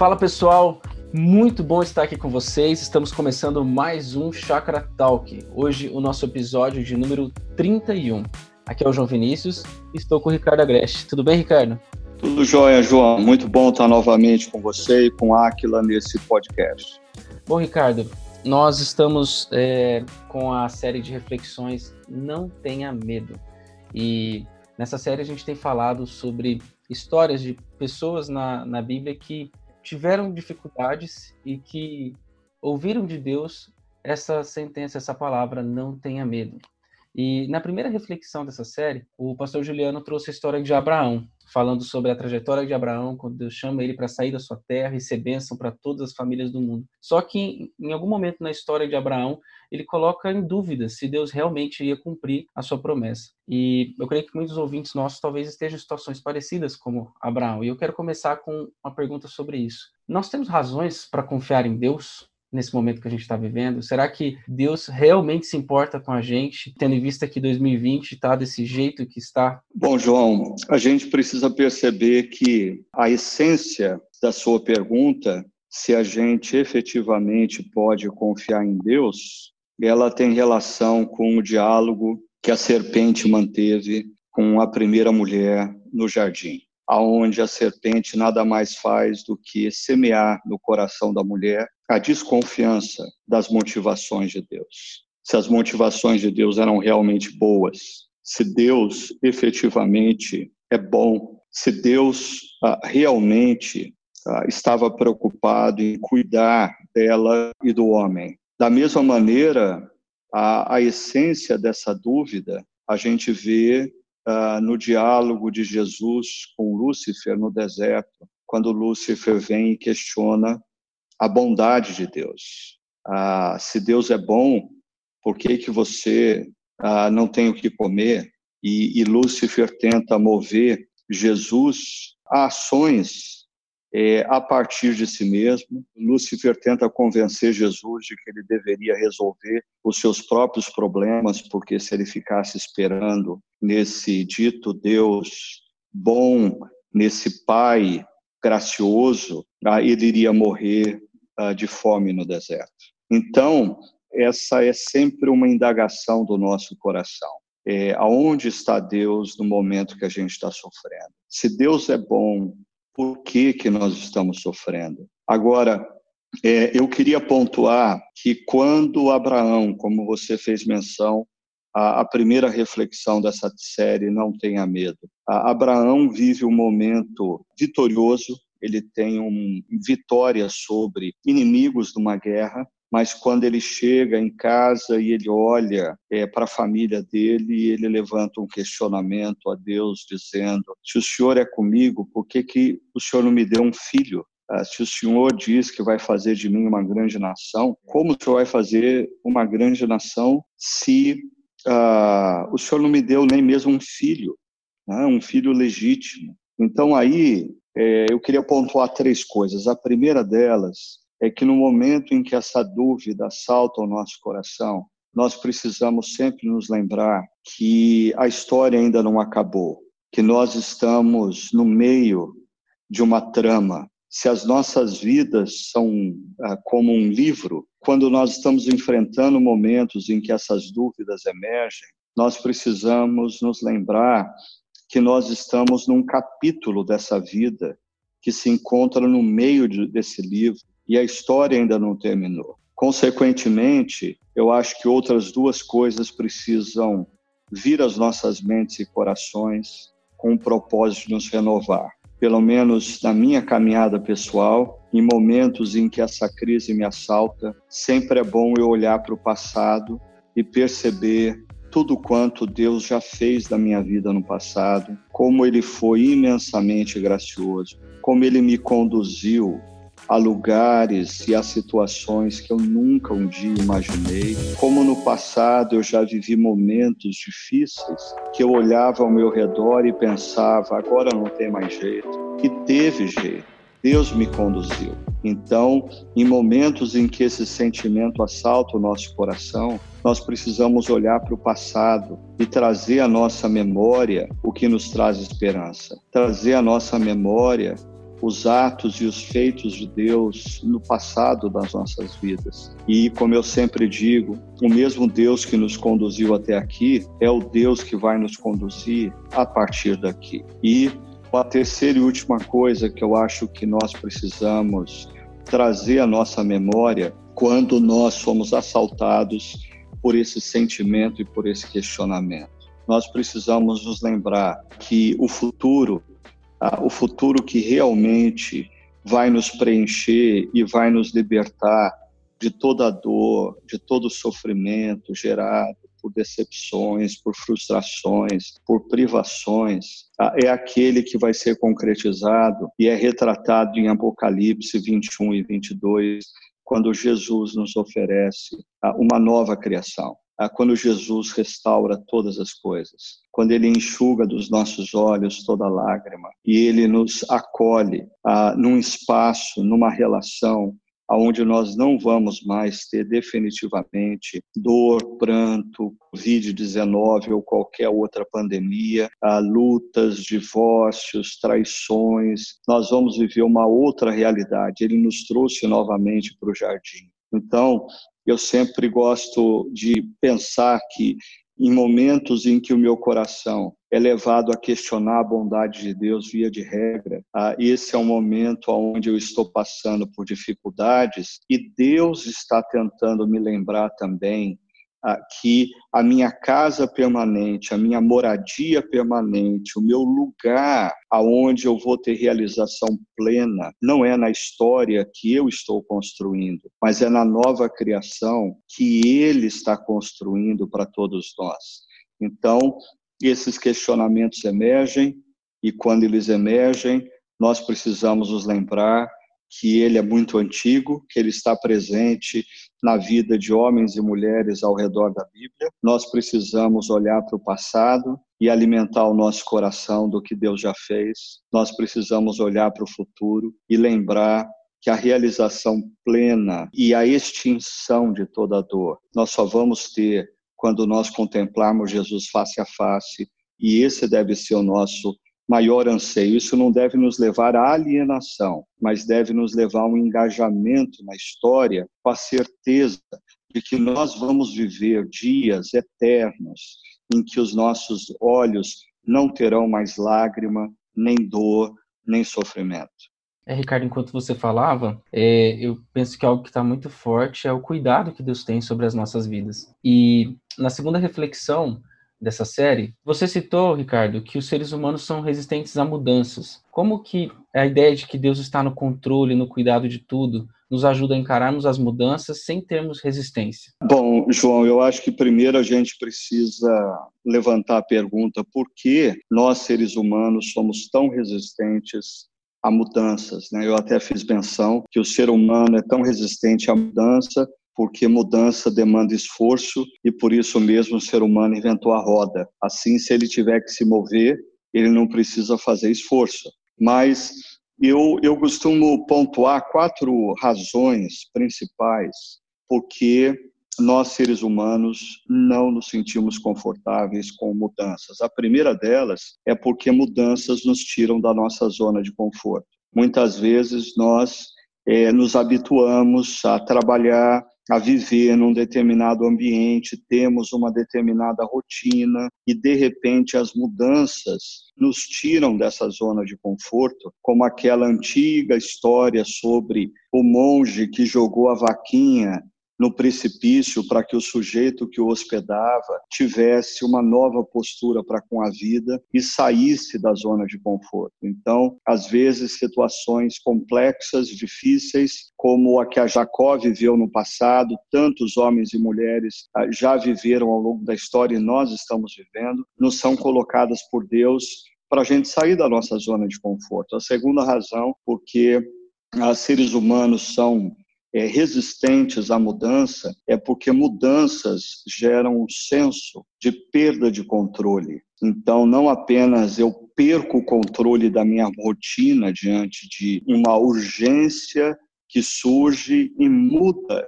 Fala pessoal, muito bom estar aqui com vocês. Estamos começando mais um Chakra Talk. Hoje o nosso episódio de número 31. Aqui é o João Vinícius e estou com o Ricardo Agreste. Tudo bem, Ricardo? Tudo jóia, João. Muito bom estar novamente com você e com a Aquila nesse podcast. Bom, Ricardo, nós estamos é, com a série de reflexões Não Tenha Medo. E nessa série a gente tem falado sobre histórias de pessoas na, na Bíblia que tiveram dificuldades e que ouviram de Deus essa sentença, essa palavra, não tenha medo. E na primeira reflexão dessa série, o pastor Juliano trouxe a história de Abraão, falando sobre a trajetória de Abraão, quando Deus chama ele para sair da sua terra e ser bênção para todas as famílias do mundo. Só que em algum momento na história de Abraão, ele coloca em dúvida se Deus realmente ia cumprir a sua promessa. E eu creio que muitos ouvintes nossos talvez estejam em situações parecidas como Abraão. E eu quero começar com uma pergunta sobre isso. Nós temos razões para confiar em Deus? Nesse momento que a gente está vivendo? Será que Deus realmente se importa com a gente, tendo em vista que 2020 está desse jeito que está? Bom, João, a gente precisa perceber que a essência da sua pergunta, se a gente efetivamente pode confiar em Deus, ela tem relação com o diálogo que a serpente manteve com a primeira mulher no jardim aonde a serpente nada mais faz do que semear no coração da mulher a desconfiança das motivações de Deus. Se as motivações de Deus eram realmente boas, se Deus efetivamente é bom, se Deus ah, realmente ah, estava preocupado em cuidar dela e do homem. Da mesma maneira, a, a essência dessa dúvida a gente vê uh, no diálogo de Jesus com Lúcifer no deserto, quando Lúcifer vem e questiona a bondade de Deus. Uh, se Deus é bom, por que, que você uh, não tem o que comer? E, e Lúcifer tenta mover Jesus a ações é, a partir de si mesmo. Lúcifer tenta convencer Jesus de que ele deveria resolver os seus próprios problemas, porque se ele ficasse esperando nesse dito Deus bom, nesse Pai gracioso, ah, ele iria morrer ah, de fome no deserto. Então, essa é sempre uma indagação do nosso coração. É, aonde está Deus no momento que a gente está sofrendo? Se Deus é bom, por que, que nós estamos sofrendo. Agora, é, eu queria pontuar que quando Abraão, como você fez menção, a, a primeira reflexão dessa série, Não Tenha Medo, a, Abraão vive um momento vitorioso, ele tem uma vitória sobre inimigos de uma guerra, mas quando ele chega em casa e ele olha é, para a família dele, ele levanta um questionamento a Deus, dizendo: Se o Senhor é comigo, por que, que o Senhor não me deu um filho? Ah, se o Senhor diz que vai fazer de mim uma grande nação, como o Senhor vai fazer uma grande nação se ah, o Senhor não me deu nem mesmo um filho, né? um filho legítimo? Então aí é, eu queria pontuar três coisas. A primeira delas é que no momento em que essa dúvida assalta o nosso coração, nós precisamos sempre nos lembrar que a história ainda não acabou, que nós estamos no meio de uma trama. Se as nossas vidas são ah, como um livro, quando nós estamos enfrentando momentos em que essas dúvidas emergem, nós precisamos nos lembrar que nós estamos num capítulo dessa vida que se encontra no meio de, desse livro e a história ainda não terminou. Consequentemente, eu acho que outras duas coisas precisam vir às nossas mentes e corações com o propósito de nos renovar. Pelo menos na minha caminhada pessoal, em momentos em que essa crise me assalta, sempre é bom eu olhar para o passado e perceber tudo quanto Deus já fez na minha vida no passado, como Ele foi imensamente gracioso, como Ele me conduziu a lugares e a situações que eu nunca um dia imaginei. Como no passado eu já vivi momentos difíceis que eu olhava ao meu redor e pensava, agora não tem mais jeito. E teve jeito. Deus me conduziu. Então, em momentos em que esse sentimento assalta o nosso coração, nós precisamos olhar para o passado e trazer à nossa memória o que nos traz esperança, trazer à nossa memória os atos e os feitos de Deus no passado das nossas vidas. E, como eu sempre digo, o mesmo Deus que nos conduziu até aqui é o Deus que vai nos conduzir a partir daqui. E a terceira e última coisa que eu acho que nós precisamos trazer à nossa memória quando nós somos assaltados por esse sentimento e por esse questionamento. Nós precisamos nos lembrar que o futuro o futuro que realmente vai nos preencher e vai nos libertar de toda a dor, de todo o sofrimento gerado por decepções, por frustrações, por privações, é aquele que vai ser concretizado e é retratado em Apocalipse 21 e 22, quando Jesus nos oferece uma nova criação quando Jesus restaura todas as coisas, quando Ele enxuga dos nossos olhos toda lágrima e Ele nos acolhe ah, num espaço, numa relação aonde nós não vamos mais ter definitivamente dor, pranto, Covid-19 ou qualquer outra pandemia, ah, lutas, divórcios, traições. Nós vamos viver uma outra realidade. Ele nos trouxe novamente para o jardim. Então, eu sempre gosto de pensar que em momentos em que o meu coração é levado a questionar a bondade de Deus via de regra, ah, esse é um momento onde eu estou passando por dificuldades e Deus está tentando me lembrar também que a minha casa permanente, a minha moradia permanente, o meu lugar aonde eu vou ter realização plena, não é na história que eu estou construindo, mas é na nova criação que ele está construindo para todos nós. Então, esses questionamentos emergem e quando eles emergem, nós precisamos nos lembrar que ele é muito antigo, que ele está presente na vida de homens e mulheres ao redor da Bíblia. Nós precisamos olhar para o passado e alimentar o nosso coração do que Deus já fez. Nós precisamos olhar para o futuro e lembrar que a realização plena e a extinção de toda dor nós só vamos ter quando nós contemplarmos Jesus face a face, e esse deve ser o nosso maior anseio. Isso não deve nos levar à alienação, mas deve nos levar a um engajamento na história com a certeza de que nós vamos viver dias eternos em que os nossos olhos não terão mais lágrima, nem dor, nem sofrimento. É, Ricardo, enquanto você falava, é, eu penso que algo que está muito forte é o cuidado que Deus tem sobre as nossas vidas. E na segunda reflexão, dessa série, você citou, Ricardo, que os seres humanos são resistentes a mudanças. Como que a ideia de que Deus está no controle, no cuidado de tudo, nos ajuda a encararmos as mudanças sem termos resistência? Bom, João, eu acho que primeiro a gente precisa levantar a pergunta por que nós, seres humanos, somos tão resistentes a mudanças. Né? Eu até fiz menção que o ser humano é tão resistente à mudança porque mudança demanda esforço e por isso mesmo o ser humano inventou a roda. Assim, se ele tiver que se mover, ele não precisa fazer esforço. Mas eu, eu costumo pontuar quatro razões principais porque nós, seres humanos, não nos sentimos confortáveis com mudanças. A primeira delas é porque mudanças nos tiram da nossa zona de conforto. Muitas vezes nós é, nos habituamos a trabalhar a viver num determinado ambiente, temos uma determinada rotina e de repente as mudanças nos tiram dessa zona de conforto, como aquela antiga história sobre o monge que jogou a vaquinha no precipício para que o sujeito que o hospedava tivesse uma nova postura para com a vida e saísse da zona de conforto. Então, às vezes, situações complexas, difíceis, como a que a Jacó viveu no passado, tantos homens e mulheres ah, já viveram ao longo da história e nós estamos vivendo, nos são colocadas por Deus para a gente sair da nossa zona de conforto. A segunda razão, porque os seres humanos são é, resistentes à mudança é porque mudanças geram um senso de perda de controle. Então, não apenas eu perco o controle da minha rotina diante de uma urgência que surge e muda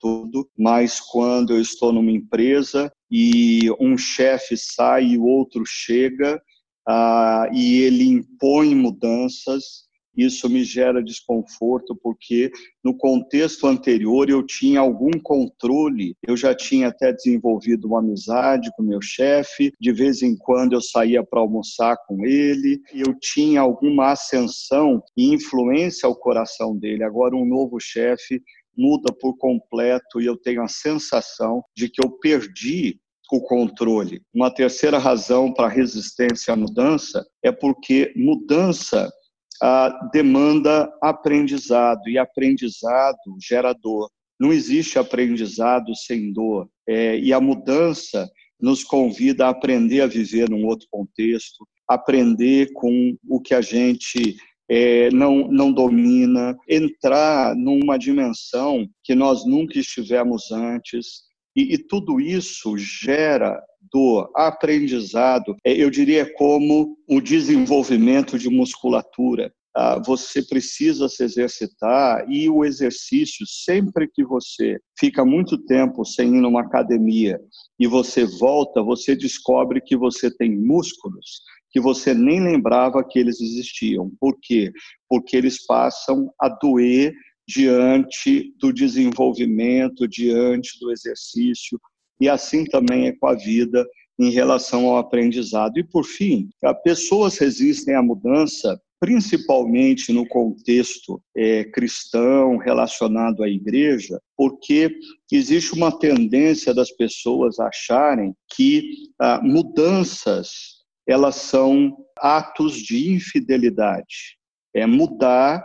tudo, mas quando eu estou numa empresa e um chefe sai e o outro chega ah, e ele impõe mudanças, isso me gera desconforto, porque no contexto anterior eu tinha algum controle, eu já tinha até desenvolvido uma amizade com meu chefe, de vez em quando eu saía para almoçar com ele, eu tinha alguma ascensão e influência ao coração dele. Agora, um novo chefe muda por completo e eu tenho a sensação de que eu perdi o controle. Uma terceira razão para resistência à mudança é porque mudança ah, demanda aprendizado e aprendizado gera dor. Não existe aprendizado sem dor. É, e a mudança nos convida a aprender a viver num outro contexto, aprender com o que a gente é, não, não domina, entrar numa dimensão que nós nunca estivemos antes. E, e tudo isso gera dor, aprendizado, é, eu diria como o desenvolvimento de musculatura. Ah, você precisa se exercitar e o exercício, sempre que você fica muito tempo sem ir numa academia e você volta, você descobre que você tem músculos que você nem lembrava que eles existiam. Por quê? Porque eles passam a doer diante do desenvolvimento, diante do exercício, e assim também é com a vida em relação ao aprendizado. E, por fim, pessoas resistem à mudança principalmente no contexto é, cristão relacionado à igreja, porque existe uma tendência das pessoas acharem que ah, mudanças elas são atos de infidelidade. É mudar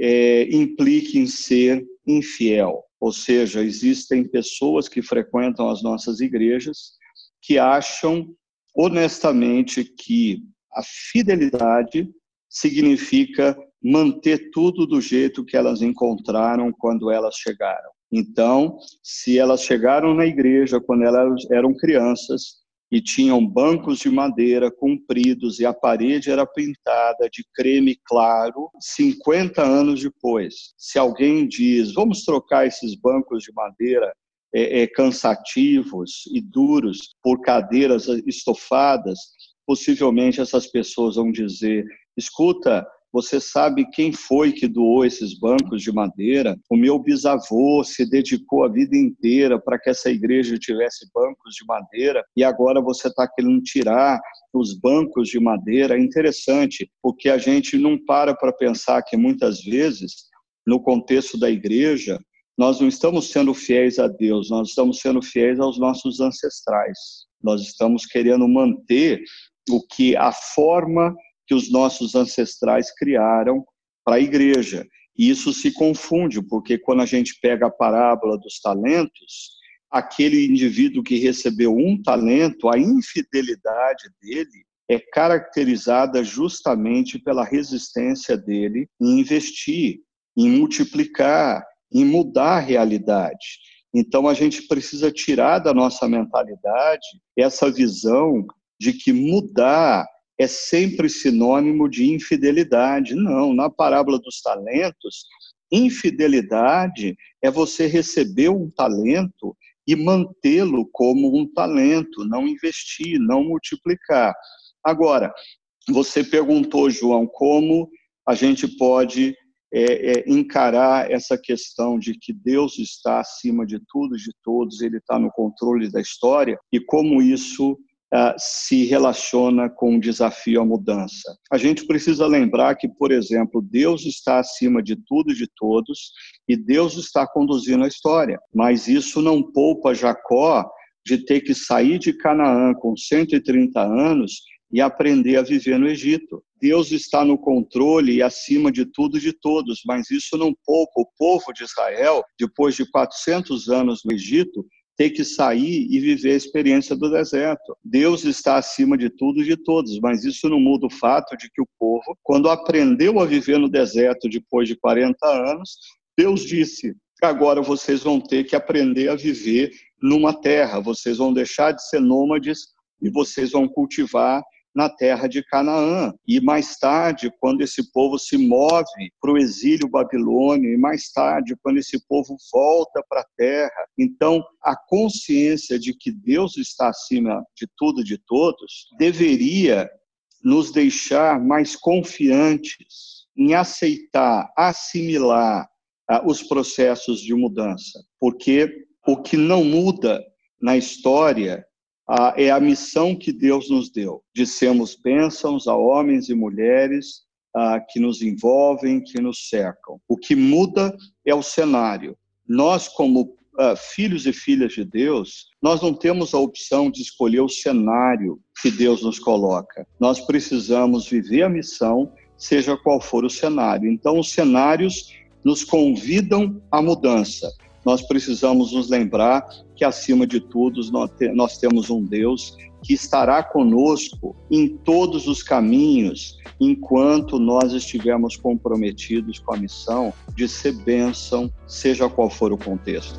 é, implica em ser infiel, ou seja, existem pessoas que frequentam as nossas igrejas que acham honestamente que a fidelidade significa manter tudo do jeito que elas encontraram quando elas chegaram. Então, se elas chegaram na igreja quando elas eram crianças, e tinham bancos de madeira compridos e a parede era pintada de creme claro 50 anos depois. Se alguém diz, vamos trocar esses bancos de madeira é, é, cansativos e duros por cadeiras estofadas, possivelmente essas pessoas vão dizer, escuta, você sabe quem foi que doou esses bancos de madeira? O meu bisavô se dedicou a vida inteira para que essa igreja tivesse bancos de madeira e agora você está querendo tirar os bancos de madeira. É interessante, porque a gente não para para pensar que muitas vezes, no contexto da igreja, nós não estamos sendo fiéis a Deus, nós estamos sendo fiéis aos nossos ancestrais. Nós estamos querendo manter o que a forma que os nossos ancestrais criaram para a igreja. E isso se confunde, porque quando a gente pega a parábola dos talentos, aquele indivíduo que recebeu um talento, a infidelidade dele é caracterizada justamente pela resistência dele em investir, em multiplicar, em mudar a realidade. Então a gente precisa tirar da nossa mentalidade essa visão de que mudar é sempre sinônimo de infidelidade. Não, na parábola dos talentos, infidelidade é você receber um talento e mantê-lo como um talento, não investir, não multiplicar. Agora, você perguntou, João, como a gente pode é, é, encarar essa questão de que Deus está acima de tudo, de todos, Ele está no controle da história e como isso uh, se relaciona com o desafio à mudança. A gente precisa lembrar que, por exemplo, Deus está acima de tudo e de todos e Deus está conduzindo a história, mas isso não poupa Jacó de ter que sair de Canaã com 130 anos e aprender a viver no Egito. Deus está no controle e acima de tudo e de todos, mas isso não poupa o povo de Israel, depois de 400 anos no Egito, ter que sair e viver a experiência do deserto. Deus está acima de tudo e de todos, mas isso não muda o fato de que o povo, quando aprendeu a viver no deserto depois de 40 anos, Deus disse: agora vocês vão ter que aprender a viver numa terra, vocês vão deixar de ser nômades e vocês vão cultivar na terra de Canaã. E mais tarde, quando esse povo se move para o exílio babilônio, e mais tarde, quando esse povo volta para a terra, então a consciência de que Deus está acima de tudo e de todos deveria nos deixar mais confiantes em aceitar, assimilar ah, os processos de mudança, porque o que não muda na história ah, é a missão que Deus nos deu, de sermos bênçãos a homens e mulheres ah, que nos envolvem, que nos cercam. O que muda é o cenário. Nós, como uh, filhos e filhas de Deus, nós não temos a opção de escolher o cenário que Deus nos coloca. Nós precisamos viver a missão, seja qual for o cenário. Então, os cenários nos convidam à mudança. Nós precisamos nos lembrar que, acima de tudo, nós temos um Deus que estará conosco em todos os caminhos, enquanto nós estivermos comprometidos com a missão de ser bênção, seja qual for o contexto.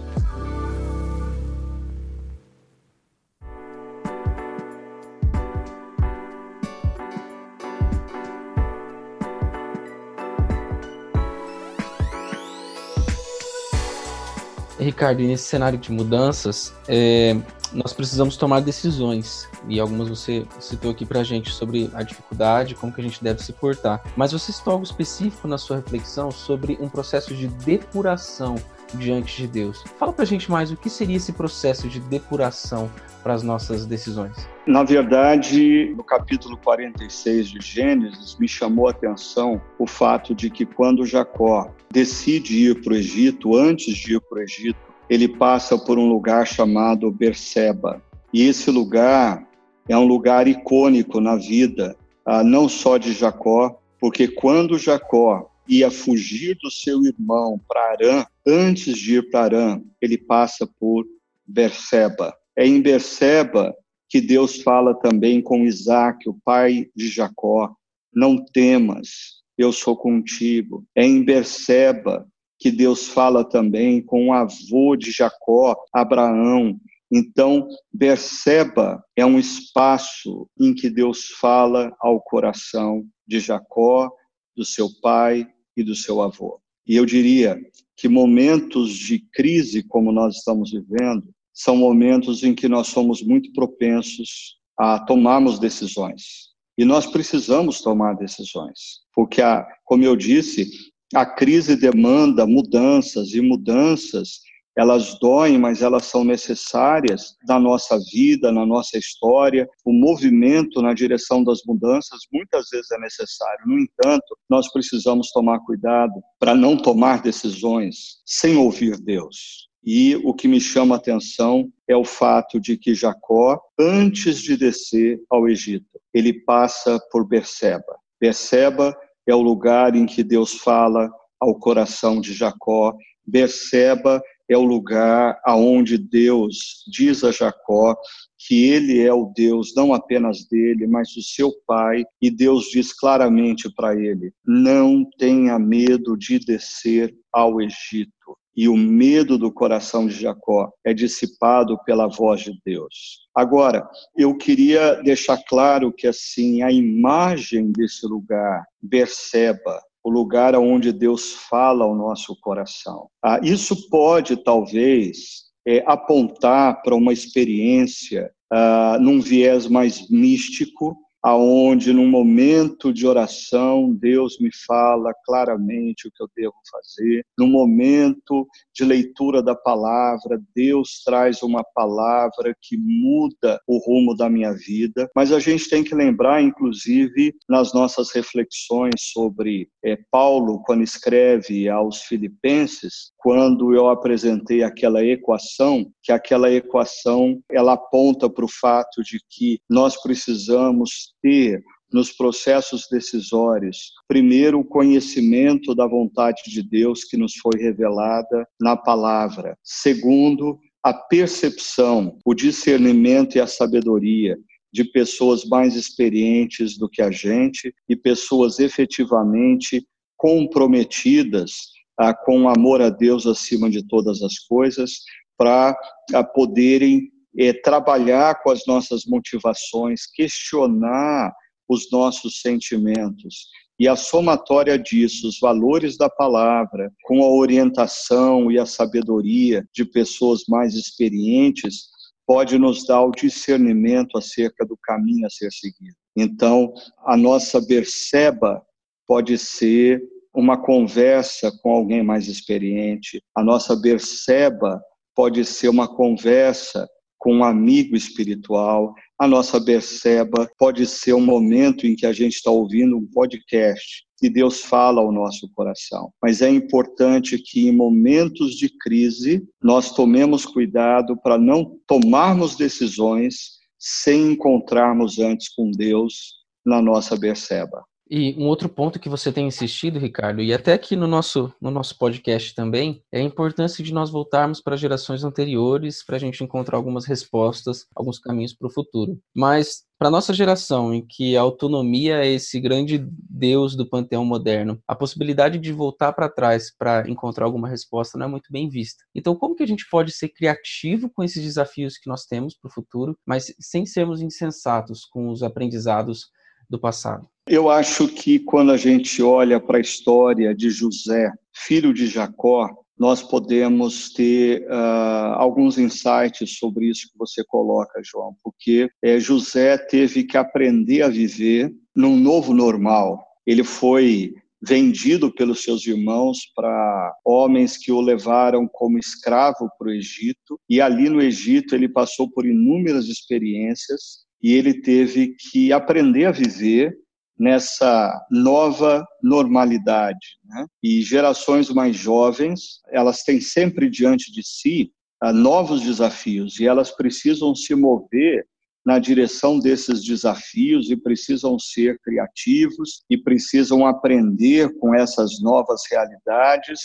Ricardo, nesse cenário de mudanças, é, nós precisamos tomar decisões. E algumas você citou aqui para a gente sobre a dificuldade, como que a gente deve se portar. Mas você citou algo específico na sua reflexão sobre um processo de depuração diante de Deus. Fala para a gente mais o que seria esse processo de depuração para as nossas decisões. Na verdade, no capítulo 46 de Gênesis, me chamou a atenção o fato de que quando Jacó decide ir para o Egito, antes de ir para o Egito, ele passa por um lugar chamado Berseba. E esse lugar é um lugar icônico na vida, ah, não só de Jacó, porque quando Jacó ia fugir do seu irmão para Arã, antes de ir para Arã, ele passa por Berseba. É em Berseba que Deus fala também com Isaac, o pai de Jacó: Não temas, eu sou contigo. É em Berseba que Deus fala também com o avô de Jacó, Abraão. Então, Berseba é um espaço em que Deus fala ao coração de Jacó, do seu pai e do seu avô. E eu diria que momentos de crise como nós estamos vivendo são momentos em que nós somos muito propensos a tomarmos decisões. E nós precisamos tomar decisões, porque, a, como eu disse, a crise demanda mudanças e mudanças elas doem, mas elas são necessárias na nossa vida, na nossa história. O movimento na direção das mudanças muitas vezes é necessário. No entanto, nós precisamos tomar cuidado para não tomar decisões sem ouvir Deus. E o que me chama a atenção é o fato de que Jacó, antes de descer ao Egito, ele passa por Berseba. Berseba é o lugar em que Deus fala ao coração de Jacó. Berseba é o lugar aonde Deus diz a Jacó que ele é o Deus não apenas dele, mas do seu pai, e Deus diz claramente para ele: não tenha medo de descer ao Egito. E o medo do coração de Jacó é dissipado pela voz de Deus. Agora, eu queria deixar claro que assim a imagem desse lugar, Berseba, o lugar onde Deus fala ao nosso coração. Ah, isso pode, talvez, é, apontar para uma experiência ah, num viés mais místico, aonde num momento de oração Deus me fala claramente o que eu devo fazer. No momento de leitura da palavra, Deus traz uma palavra que muda o rumo da minha vida. Mas a gente tem que lembrar, inclusive, nas nossas reflexões sobre é, Paulo, quando escreve aos Filipenses, quando eu apresentei aquela equação, que aquela equação ela aponta para o fato de que nós precisamos ter nos processos decisórios, primeiro, o conhecimento da vontade de Deus que nos foi revelada na palavra. Segundo, a percepção, o discernimento e a sabedoria de pessoas mais experientes do que a gente e pessoas efetivamente comprometidas ah, com o amor a Deus acima de todas as coisas, para ah, poderem é, trabalhar com as nossas motivações, questionar os nossos sentimentos. E a somatória disso, os valores da palavra, com a orientação e a sabedoria de pessoas mais experientes, pode nos dar o discernimento acerca do caminho a ser seguido. Então, a nossa Berseba pode ser uma conversa com alguém mais experiente. A nossa Berseba pode ser uma conversa com um amigo espiritual. A nossa Berseba pode ser um momento em que a gente está ouvindo um podcast e Deus fala ao nosso coração. Mas é importante que em momentos de crise nós tomemos cuidado para não tomarmos decisões sem encontrarmos antes com Deus na nossa Berseba. E um outro ponto que você tem insistido, Ricardo, e até aqui no nosso, no nosso podcast também, é a importância de nós voltarmos para gerações anteriores para a gente encontrar algumas respostas, alguns caminhos para o futuro. Mas para nossa geração, em que a autonomia é esse grande Deus do panteão moderno, a possibilidade de voltar para trás para encontrar alguma resposta não é muito bem vista. Então, como que a gente pode ser criativo com esses desafios que nós temos para o futuro, mas sem sermos insensatos com os aprendizados do passado? Eu acho que quando a gente olha para a história de José, filho de Jacó, nós podemos ter uh, alguns insights sobre isso que você coloca, João, porque é, José teve que aprender a viver num novo normal. Ele foi vendido pelos seus irmãos para homens que o levaram como escravo para o Egito, e ali no Egito ele passou por inúmeras experiências e ele teve que aprender a viver nessa nova normalidade. Né? E gerações mais jovens, elas têm sempre diante de si uh, novos desafios e elas precisam se mover na direção desses desafios e precisam ser criativos e precisam aprender com essas novas realidades.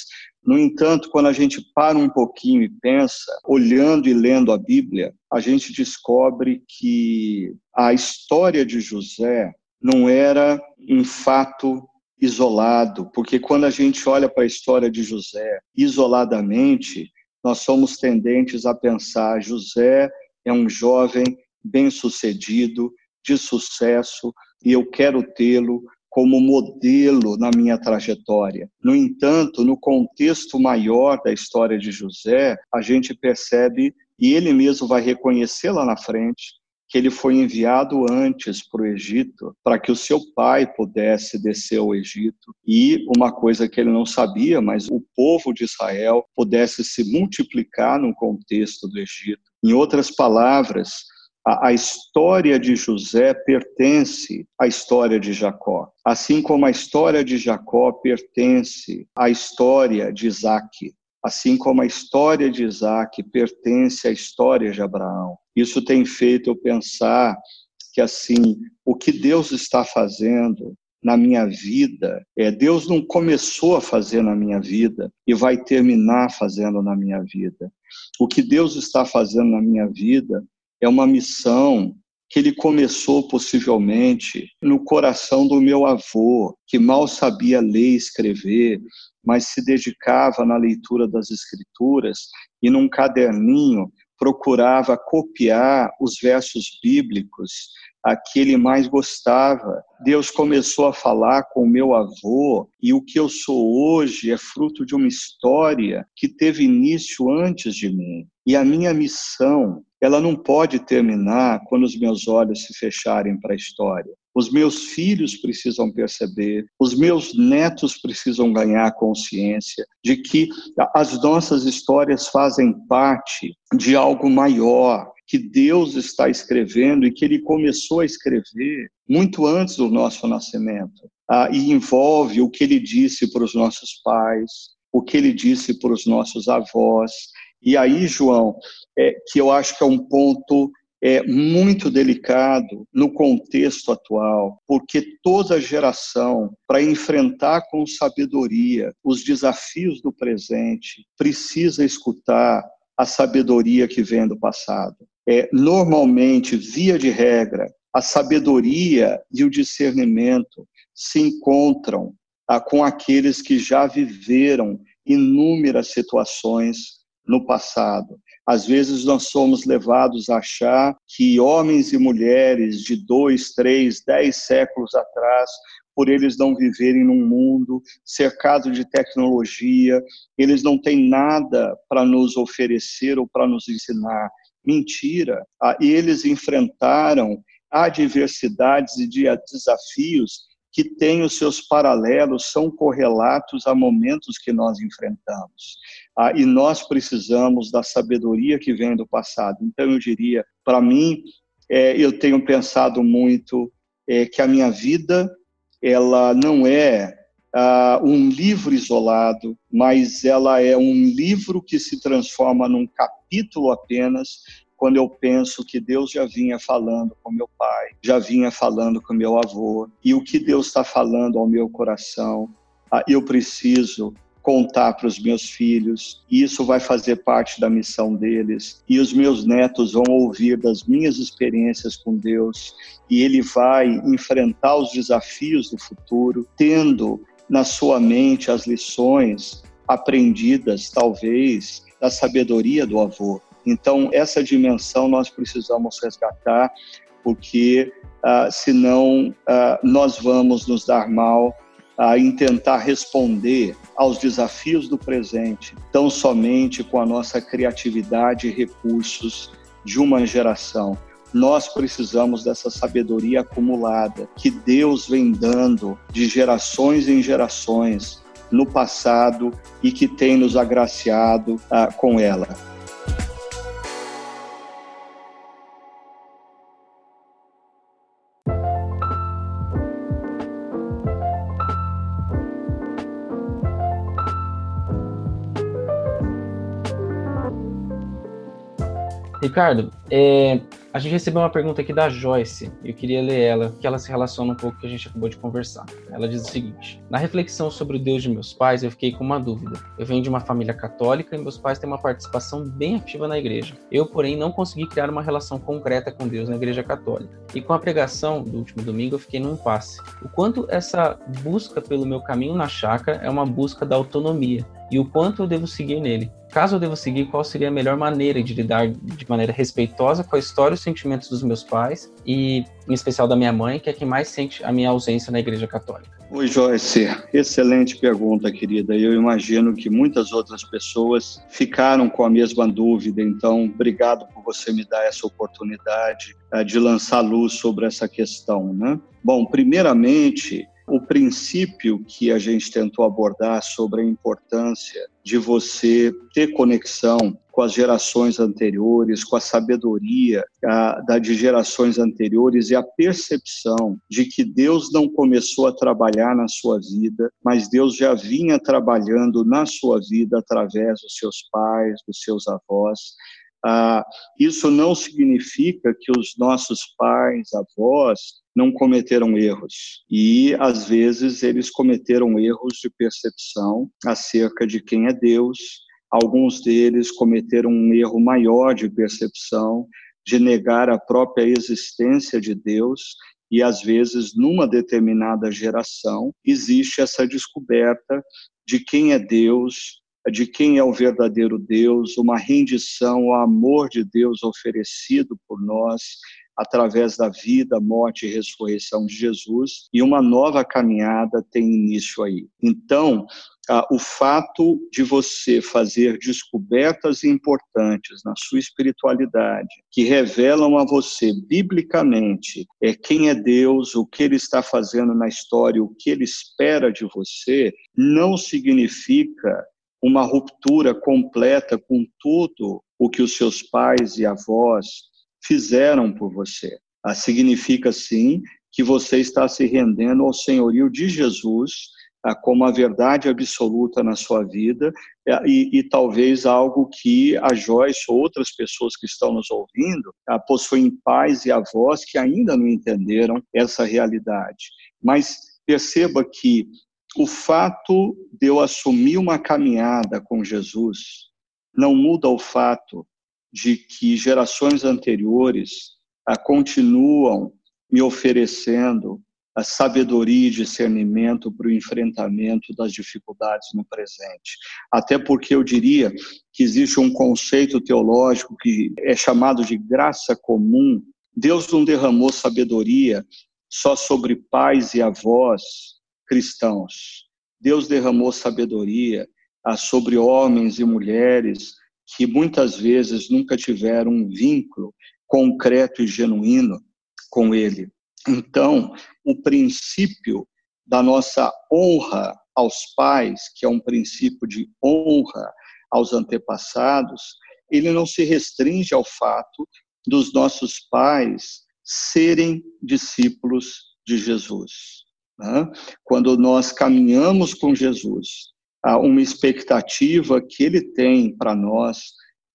No entanto, quando a gente para um pouquinho e pensa, olhando e lendo a Bíblia, a gente descobre que a história de José não era um fato isolado, porque quando a gente olha para a história de José isoladamente, nós somos tendentes a pensar: José é um jovem bem-sucedido, de sucesso, e eu quero tê-lo como modelo na minha trajetória. No entanto, no contexto maior da história de José, a gente percebe, e ele mesmo vai reconhecer lá na frente, que ele foi enviado antes para o Egito para que o seu pai pudesse descer ao Egito e uma coisa que ele não sabia, mas o povo de Israel pudesse se multiplicar no contexto do Egito. Em outras palavras, a, a história de José pertence à história de Jacó, assim como a história de Jacó pertence à história de Isaac assim como a história de Isaac pertence à história de Abraão. Isso tem feito eu pensar que, assim, o que Deus está fazendo na minha vida, é, Deus não começou a fazer na minha vida e vai terminar fazendo na minha vida. O que Deus está fazendo na minha vida é uma missão que ele começou possivelmente no coração do meu avô, que mal sabia ler e escrever, mas se dedicava na leitura das escrituras e num caderninho procurava copiar os versos bíblicos a que ele mais gostava. Deus começou a falar com o meu avô e o que eu sou hoje é fruto de uma história que teve início antes de mim. E a minha missão, ela não pode terminar quando os meus olhos se fecharem para a história. Os meus filhos precisam perceber, os meus netos precisam ganhar consciência de que as nossas histórias fazem parte de algo maior, que Deus está escrevendo e que Ele começou a escrever muito antes do nosso nascimento. Ah, e envolve o que Ele disse para os nossos pais, o que Ele disse para os nossos avós. E aí, João, é, que eu acho que é um ponto é muito delicado no contexto atual, porque toda geração, para enfrentar com sabedoria os desafios do presente, precisa escutar a sabedoria que vem do passado. É, normalmente, via de regra, a sabedoria e o discernimento se encontram tá, com aqueles que já viveram inúmeras situações no passado. Às vezes nós somos levados a achar que homens e mulheres de dois, três, dez séculos atrás, por eles não viverem num mundo cercado de tecnologia, eles não têm nada para nos oferecer ou para nos ensinar. Mentira! Ah, eles enfrentaram adversidades e desafios que têm os seus paralelos, são correlatos a momentos que nós enfrentamos. Ah, e nós precisamos da sabedoria que vem do passado. Então, eu diria, para mim, é, eu tenho pensado muito é, que a minha vida ela não é ah, um livro isolado, mas ela é um livro que se transforma num capítulo apenas quando eu penso que Deus já vinha falando com meu pai, já vinha falando com meu avô, e o que Deus está falando ao meu coração, ah, eu preciso contar para os meus filhos, isso vai fazer parte da missão deles, e os meus netos vão ouvir das minhas experiências com Deus, e ele vai enfrentar os desafios do futuro, tendo na sua mente as lições aprendidas, talvez, da sabedoria do avô. Então, essa dimensão nós precisamos resgatar, porque ah, senão ah, nós vamos nos dar mal ah, em tentar responder aos desafios do presente, tão somente com a nossa criatividade e recursos de uma geração. Nós precisamos dessa sabedoria acumulada que Deus vem dando de gerações em gerações no passado e que tem nos agraciado com ela. Ricardo, é, a gente recebeu uma pergunta aqui da Joyce, e eu queria ler ela, que ela se relaciona um pouco com o que a gente acabou de conversar. Ela diz o seguinte: Na reflexão sobre o Deus de meus pais, eu fiquei com uma dúvida. Eu venho de uma família católica e meus pais têm uma participação bem ativa na igreja. Eu, porém, não consegui criar uma relação concreta com Deus na igreja católica. E com a pregação do último domingo, eu fiquei num impasse. O quanto essa busca pelo meu caminho na chácara é uma busca da autonomia e o quanto eu devo seguir nele. Caso eu devo seguir, qual seria a melhor maneira de lidar de maneira respeitosa com a história e os sentimentos dos meus pais e, em especial, da minha mãe, que é quem mais sente a minha ausência na Igreja Católica? Oi, Joyce. Excelente pergunta, querida. Eu imagino que muitas outras pessoas ficaram com a mesma dúvida, então, obrigado por você me dar essa oportunidade eh, de lançar luz sobre essa questão. Né? Bom, primeiramente, o princípio que a gente tentou abordar sobre a importância de você ter conexão com as gerações anteriores, com a sabedoria a, da de gerações anteriores e a percepção de que Deus não começou a trabalhar na sua vida, mas Deus já vinha trabalhando na sua vida através dos seus pais, dos seus avós. Ah, isso não significa que os nossos pais, avós, não cometeram erros. E, às vezes, eles cometeram erros de percepção acerca de quem é Deus. Alguns deles cometeram um erro maior de percepção, de negar a própria existência de Deus. E, às vezes, numa determinada geração, existe essa descoberta de quem é Deus, de quem é o verdadeiro Deus, uma rendição ao amor de Deus oferecido por nós através da vida, morte e ressurreição de Jesus, e uma nova caminhada tem início aí. Então, ah, o fato de você fazer descobertas importantes na sua espiritualidade, que revelam a você biblicamente é quem é Deus, o que ele está fazendo na história, o que ele espera de você, não significa uma ruptura completa com tudo o que os seus pais e avós fizeram por você. Ah, significa, sim, que você está se rendendo ao senhorio de Jesus ah, como a verdade absoluta na sua vida ah, e, e, talvez algo que a Joyce ou outras pessoas que estão nos ouvindo possuem pais e avós que ainda não entenderam essa realidade. Mas perceba que o fato de eu assumir uma caminhada com Jesus não muda o fato de que gerações anteriores ah, continuam me oferecendo a sabedoria e discernimento para o enfrentamento das dificuldades no presente. Até porque eu diria que existe um conceito teológico que é chamado de graça comum. Deus não derramou sabedoria só sobre pais e avós cristãos. Deus derramou sabedoria ah, sobre homens e mulheres que muitas vezes nunca tiveram um vínculo concreto e genuíno com ele. Então, o princípio da nossa honra aos pais, que é um princípio de honra aos antepassados, ele não se restringe ao fato dos nossos pais serem discípulos de Jesus. Né? Quando nós caminhamos com Jesus, há uma expectativa que ele tem para nós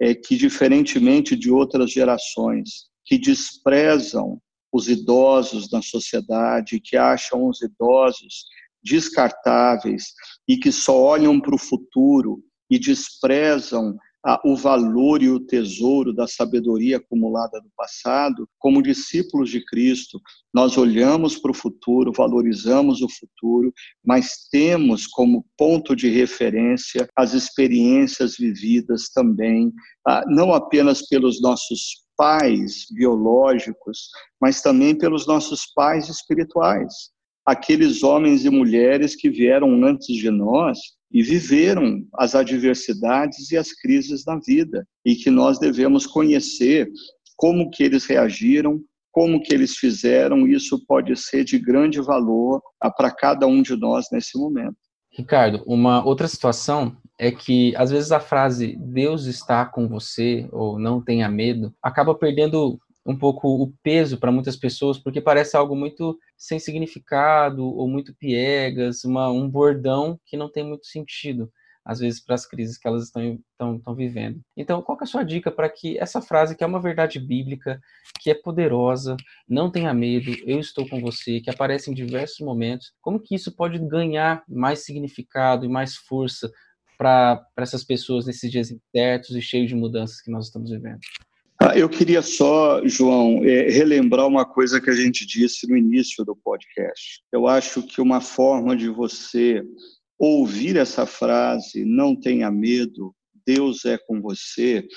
é que, diferentemente de outras gerações que desprezam os idosos na sociedade, que acham os idosos descartáveis e que só olham para o futuro e desprezam o valor e o tesouro da sabedoria acumulada do passado, como discípulos de Cristo, nós olhamos para o futuro, valorizamos o futuro, mas temos como ponto de referência as experiências vividas também, ah, não apenas pelos nossos pais biológicos, mas também pelos nossos pais espirituais, aqueles homens e mulheres que vieram antes de nós e viveram as adversidades e as crises da vida e que nós devemos conhecer como que eles reagiram, como que eles fizeram, isso pode ser de grande valor para cada um de nós nesse momento. Ricardo, uma outra situação é que às vezes a frase Deus está com você ou não tenha medo acaba perdendo um pouco o peso para muitas pessoas, porque parece algo muito sem significado ou muito piegas, uma, um bordão que não tem muito sentido, às vezes, para as crises que elas estão, estão, estão vivendo. Então, qual é a sua dica para que essa frase, que é uma verdade bíblica, que é poderosa, não tenha medo, eu estou com você, que aparece em diversos momentos, como que isso pode ganhar mais significado e mais força para essas pessoas nesses dias incertos e cheios de mudanças que nós estamos vivendo? Ah, eu queria só, João, é, relembrar uma coisa que a gente disse no início do podcast. Eu acho que uma forma de você ouvir essa frase, não tenha medo, Deus é com você,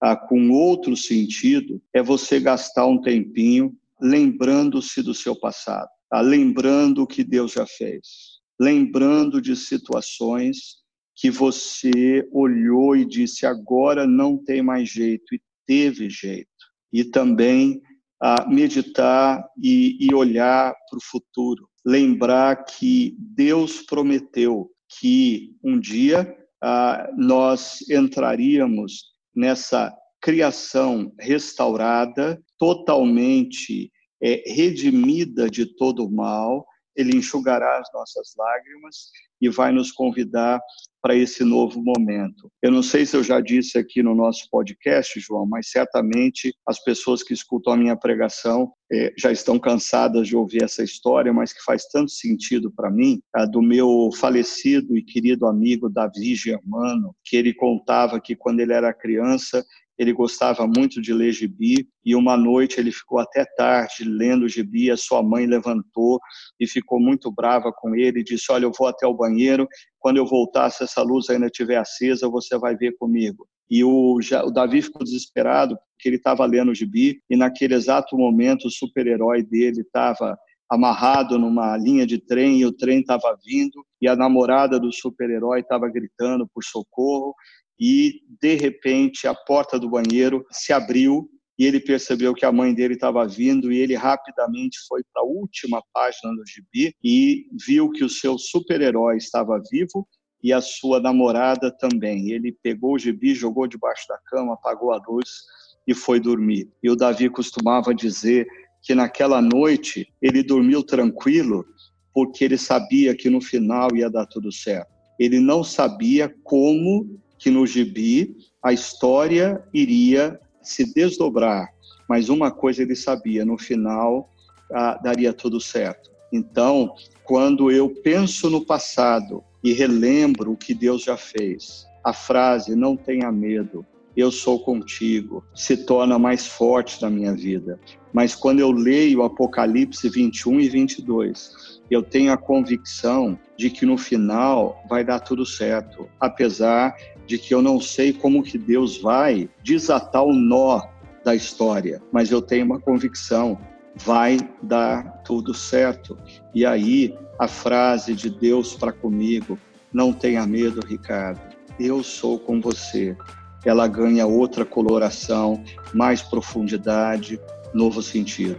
ah, com outro sentido, é você gastar um tempinho lembrando-se do seu passado, tá? lembrando o que Deus já fez, lembrando de situações que você olhou e disse agora não tem mais jeito e teve jeito. E também a meditar e, e olhar para o futuro. Lembrar que Deus prometeu que um dia ah, nós entraríamos nessa criação restaurada, totalmente é, redimida de todo o mal, ele enxugará as nossas lágrimas e vai nos convidar para esse novo momento. Eu não sei se eu já disse aqui no nosso podcast, João, mas certamente as pessoas que escutam a minha pregação eh, já estão cansadas de ouvir essa história, mas que faz tanto sentido para mim, a do meu falecido e querido amigo Davi Germano, que ele contava que quando ele era criança, ele gostava muito de ler gibi e uma noite ele ficou até tarde lendo gibi. A sua mãe levantou e ficou muito brava com ele e disse: Olha, eu vou até o banheiro. Quando eu voltar, se essa luz ainda estiver acesa, você vai ver comigo. E o, o Davi ficou desesperado porque ele estava lendo o gibi e naquele exato momento o super-herói dele estava amarrado numa linha de trem e o trem estava vindo e a namorada do super-herói estava gritando por socorro e de repente a porta do banheiro se abriu e ele percebeu que a mãe dele estava vindo e ele rapidamente foi para a última página do gibi e viu que o seu super-herói estava vivo e a sua namorada também. Ele pegou o gibi, jogou debaixo da cama, apagou a luz e foi dormir. E o Davi costumava dizer que naquela noite ele dormiu tranquilo porque ele sabia que no final ia dar tudo certo. Ele não sabia como que no gibi a história iria se desdobrar, mas uma coisa ele sabia, no final ah, daria tudo certo. Então, quando eu penso no passado e relembro o que Deus já fez, a frase não tenha medo, eu sou contigo, se torna mais forte na minha vida. Mas quando eu leio Apocalipse 21 e 22, eu tenho a convicção de que no final vai dar tudo certo, apesar de que eu não sei como que Deus vai desatar o nó da história, mas eu tenho uma convicção, vai dar tudo certo. E aí a frase de Deus para comigo, não tenha medo, Ricardo, eu sou com você. Ela ganha outra coloração, mais profundidade, novo sentido.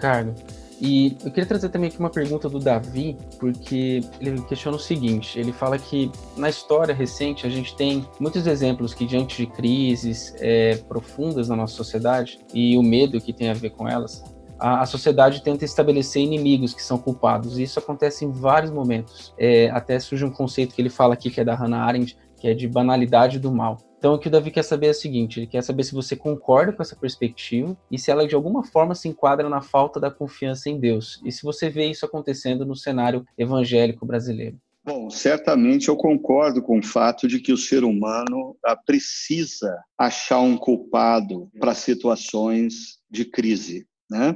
Ricardo. E eu queria trazer também aqui uma pergunta do Davi, porque ele questiona o seguinte: ele fala que na história recente a gente tem muitos exemplos que, diante de crises é, profundas na nossa sociedade e o medo que tem a ver com elas, a, a, sociedade tenta estabelecer inimigos que são culpados. E isso acontece em vários momentos. É, até surge um conceito que ele fala aqui, que é da Hannah Arendt, que é de banalidade do mal. Então, o que o Davi quer saber é o seguinte: ele quer saber se você concorda com essa perspectiva e se ela de alguma forma se enquadra na falta da confiança em Deus. E se você vê isso acontecendo no cenário evangélico brasileiro. Bom, certamente eu concordo com o fato de que o ser humano ah, precisa achar um culpado para situações de crise. Né?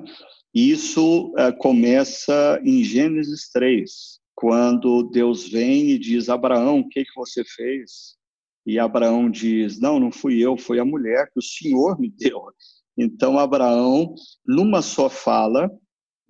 Isso uh, começa em Gênesis 3, quando Deus vem e diz: Abraão, o que, que você fez? E Abraão diz: Não, não fui eu, foi a mulher que o Senhor me deu. Então, Abraão, numa só fala,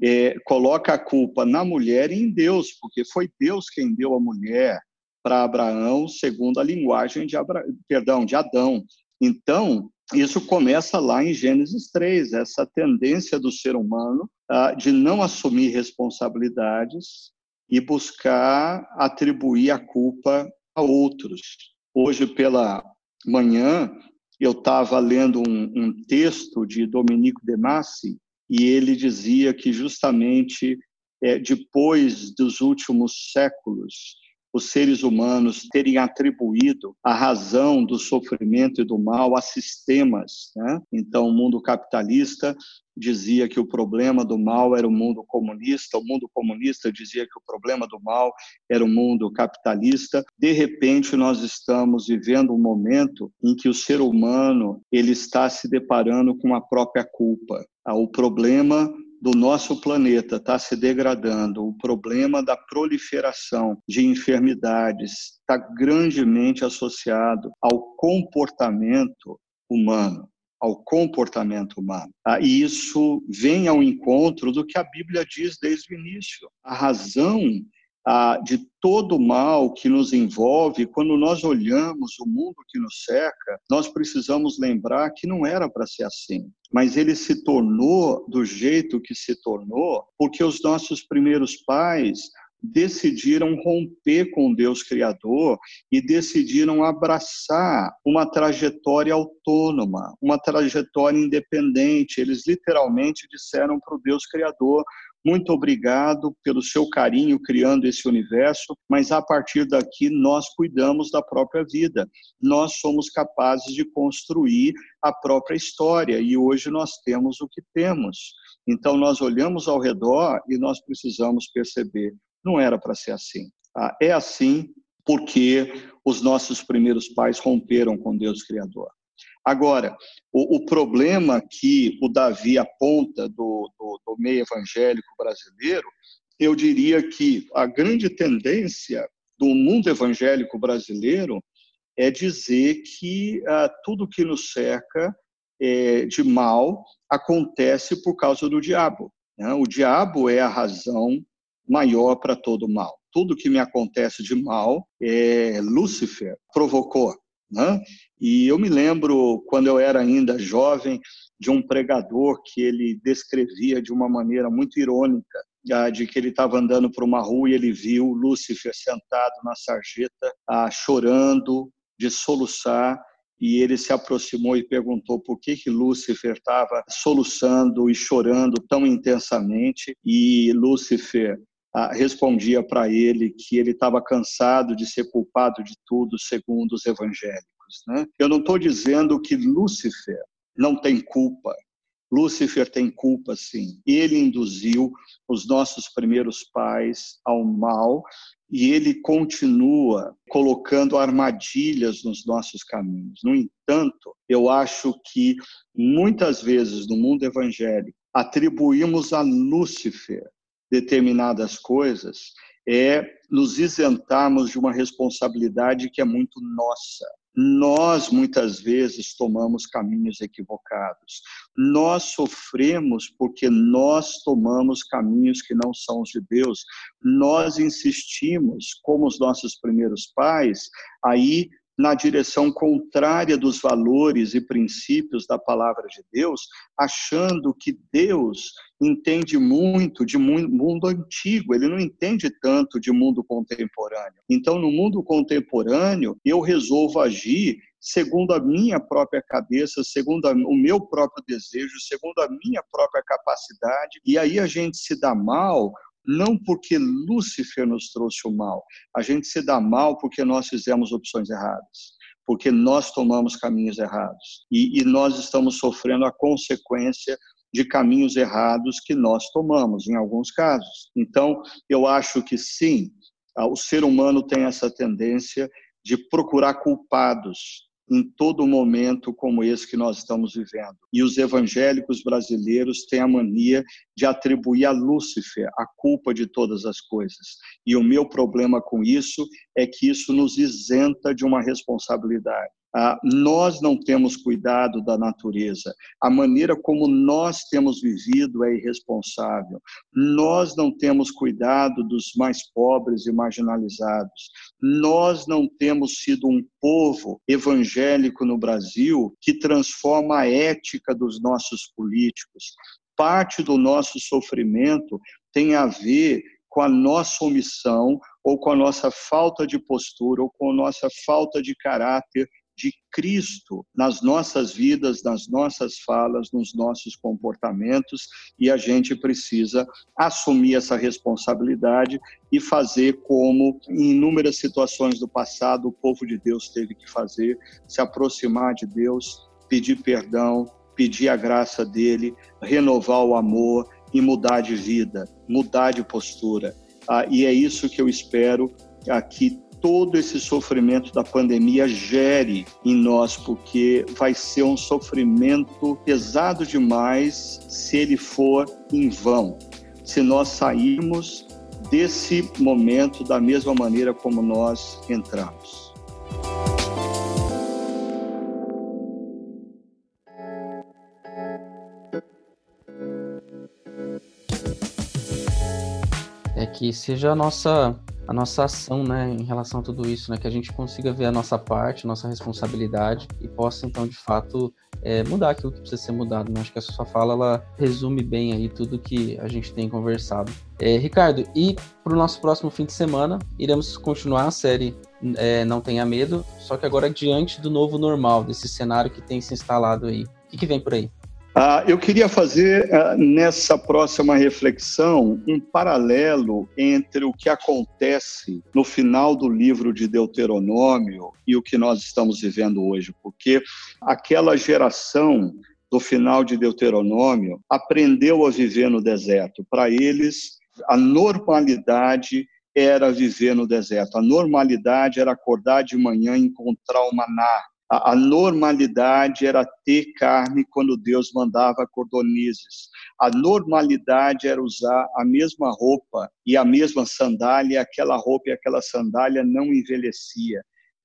é, coloca a culpa na mulher e em Deus, porque foi Deus quem deu a mulher para Abraão, segundo a linguagem de, Abra... Perdão, de Adão. Então, isso começa lá em Gênesis 3, essa tendência do ser humano uh, de não assumir responsabilidades e buscar atribuir a culpa a outros. Hoje pela manhã, eu estava lendo um, um, texto de Domenico De Massi e ele dizia que justamente é, depois dos últimos séculos, os seres humanos terem atribuído a razão do sofrimento e do mal a sistemas. Né? Então, o mundo capitalista dizia que o problema do mal era o mundo comunista, o mundo comunista dizia que o problema do mal era o mundo capitalista. De repente, nós estamos vivendo um momento em que o ser humano ele está se deparando com a própria culpa. O problema do nosso planeta está se degradando, o problema da proliferação de enfermidades está grandemente associado ao comportamento humano ao comportamento humano. Ah, e isso vem ao encontro do que a Bíblia diz desde o início. A razão ah, de todo mal que nos envolve, quando nós olhamos o mundo que nos cerca, nós precisamos lembrar que não era para ser assim. Mas ele se tornou do jeito que se tornou, porque os nossos primeiros pais decidiram romper com Deus Criador e decidiram abraçar uma trajetória autônoma, uma trajetória independente. Eles literalmente disseram para o Deus Criador: muito obrigado pelo seu carinho criando esse universo, mas a partir daqui nós cuidamos da própria vida. Nós somos capazes de construir a própria história e hoje nós temos o que temos. Então nós olhamos ao redor e nós precisamos perceber, não era para ser assim. Ah, é assim porque os nossos primeiros pais romperam com Deus Criador. Agora, o, o, problema que o Davi aponta do, do, do meio evangélico brasileiro, eu diria que a grande tendência do mundo evangélico brasileiro é dizer que ah, tudo que nos cerca é, de mal acontece por causa do diabo. Né? O diabo é a razão maior para todo mal. Tudo que me acontece de mal é Lúcifer provocou. Né? E eu me lembro, quando eu era ainda jovem, de um pregador que ele descrevia de uma maneira muito irônica, de que ele estava andando por uma rua e ele viu Lúcifer sentado na sarjeta, ah, chorando, de soluçar, e ele se aproximou e perguntou por que que Lúcifer estava soluçando e chorando tão intensamente, e Lúcifer respondia para ele que ele estava cansado de ser culpado de tudo, segundo os evangélicos. Né? Eu não estou dizendo que Lúcifer não tem culpa. Lúcifer tem culpa, sim. Ele induziu os nossos primeiros pais ao mal e ele continua colocando armadilhas nos nossos caminhos. No entanto, eu acho que muitas vezes no mundo evangélico atribuímos a Lúcifer determinadas coisas é nos isentarmos de uma responsabilidade que é muito nossa. Nós, muitas vezes, tomamos caminhos equivocados. Nós sofremos porque nós tomamos caminhos que não são os de Deus. Nós insistimos, como os nossos primeiros pais, aí na direção contrária dos valores e princípios da palavra de Deus, achando que Deus entende muito de mundo antigo, ele não entende tanto de mundo contemporâneo. Então, no mundo contemporâneo, eu resolvo agir segundo a minha própria cabeça, segundo o meu próprio desejo, segundo a minha própria capacidade, e aí a gente se dá mal não porque Lúcifer nos trouxe o mal, a gente se dá mal porque nós fizemos opções erradas, porque nós tomamos caminhos errados. E, e nós estamos sofrendo a consequência de caminhos errados que nós tomamos, em alguns casos. Então, eu acho que sim, o ser humano tem essa tendência de procurar culpados em todo momento como esse que nós estamos vivendo. E os evangélicos brasileiros têm a mania de atribuir a Lúcifer a culpa de todas as coisas. E o meu problema com isso é que isso nos isenta de uma responsabilidade. Ah, nós não temos cuidado da natureza. A maneira como nós temos vivido é irresponsável. Nós não temos cuidado dos mais pobres e marginalizados. Nós não temos sido um povo evangélico no Brasil que transforma a ética dos nossos políticos. Parte do nosso sofrimento tem a ver com a nossa omissão ou com a nossa falta de postura ou com a nossa falta de caráter de Cristo nas nossas vidas, nas nossas falas, nos nossos comportamentos, e a gente precisa assumir essa responsabilidade e fazer como em inúmeras situações do passado o povo de Deus teve que fazer, se aproximar de Deus, pedir perdão, pedir a graça dele, renovar o amor e mudar de vida, mudar de postura. Ah, e é isso que eu espero aqui todo esse sofrimento da pandemia gere em nós, porque vai ser um sofrimento pesado demais se ele for em vão. Se nós sairmos desse momento da mesma maneira como nós entramos. É que seja a nossa a nossa ação, né, em relação a tudo isso, né, que a gente consiga ver a nossa parte, nossa responsabilidade e possa então de fato é, mudar aquilo que precisa ser mudado. Né? Acho que essa sua fala ela resume bem aí tudo que a gente tem conversado. É, Ricardo, e para o nosso próximo fim de semana iremos continuar a série é, Não Tenha Medo, só que agora diante do novo normal, desse cenário que tem se instalado aí. O que, que vem por aí? Ah, eu queria fazer ah, nessa próxima reflexão um paralelo entre o que acontece no final do livro de Deuteronômio e o que nós estamos vivendo hoje, porque aquela geração do final de Deuteronômio aprendeu a viver no deserto. Para eles, a normalidade era viver no deserto. A normalidade era acordar de manhã e encontrar o maná a, a normalidade era ter carne quando Deus mandava cordonizes. A normalidade era usar a mesma roupa e a mesma sandália, aquela roupa e aquela sandália não envelhecia.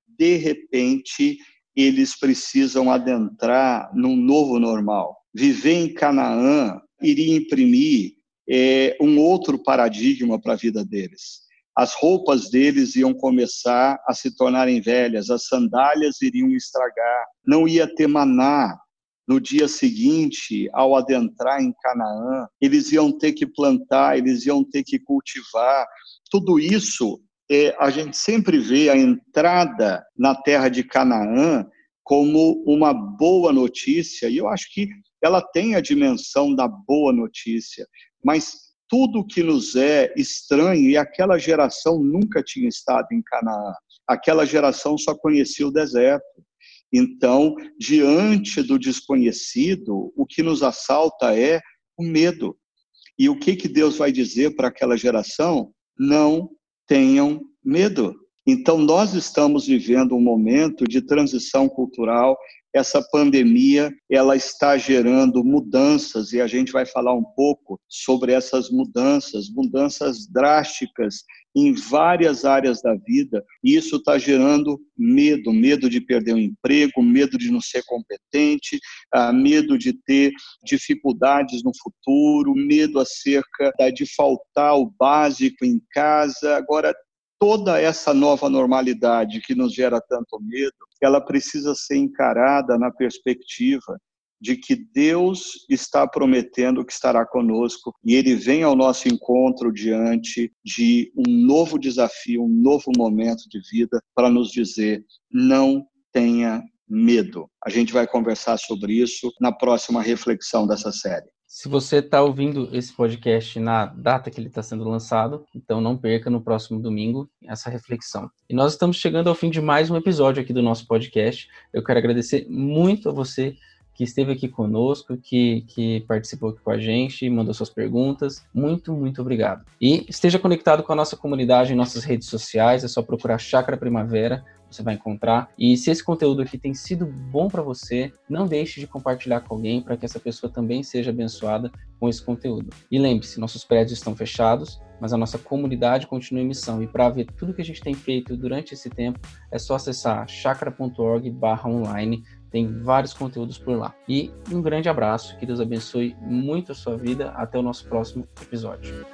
De repente, eles precisam adentrar num novo normal. Viver em Canaã iria imprimir é, um outro paradigma para a vida deles as roupas deles iam começar a se tornarem velhas, as sandálias iriam estragar, não ia ter maná. No dia seguinte, ao adentrar em Canaã, eles iam ter que plantar, eles iam ter que cultivar. Tudo isso, é, a gente sempre vê a entrada na terra de Canaã como uma boa notícia, e eu acho que ela tem a dimensão da boa notícia, mas tudo que nos é estranho e aquela geração nunca tinha estado em Canaã. Aquela geração só conhecia o deserto. Então, diante do desconhecido, o que nos assalta é o medo. E o que que Deus vai dizer para aquela geração? Não tenham medo. Então, nós estamos vivendo um momento de transição cultural essa pandemia ela está gerando mudanças e a gente vai falar um pouco sobre essas mudanças, mudanças drásticas em várias áreas da vida. E isso está gerando medo, medo de perder o emprego, medo de não ser competente, ah, medo de ter dificuldades no futuro, medo acerca de faltar o básico em casa. Agora toda essa nova normalidade que nos gera tanto medo, ela precisa ser encarada na perspectiva de que Deus está prometendo que estará conosco e ele vem ao nosso encontro diante de um novo desafio, um novo momento de vida para nos dizer: não tenha medo. A gente vai conversar sobre isso na próxima reflexão dessa série. Se você está ouvindo esse podcast na data que ele está sendo lançado, então não perca no próximo domingo essa reflexão. E nós estamos chegando ao fim de mais um episódio aqui do nosso podcast. Eu quero agradecer muito a você que esteve aqui conosco, que, que participou aqui com a gente, mandou suas perguntas. Muito, muito obrigado. E esteja conectado com a nossa comunidade em nossas redes sociais, é só procurar Chácara Primavera você vai encontrar. E se esse conteúdo aqui tem sido bom para você, não deixe de compartilhar com alguém para que essa pessoa também seja abençoada com esse conteúdo. E lembre-se, nossos prédios estão fechados, mas a nossa comunidade continua em missão. E para ver tudo que a gente tem feito durante esse tempo, é só acessar chakra.org/online. Tem vários conteúdos por lá. E um grande abraço, que Deus abençoe muito a sua vida. Até o nosso próximo episódio.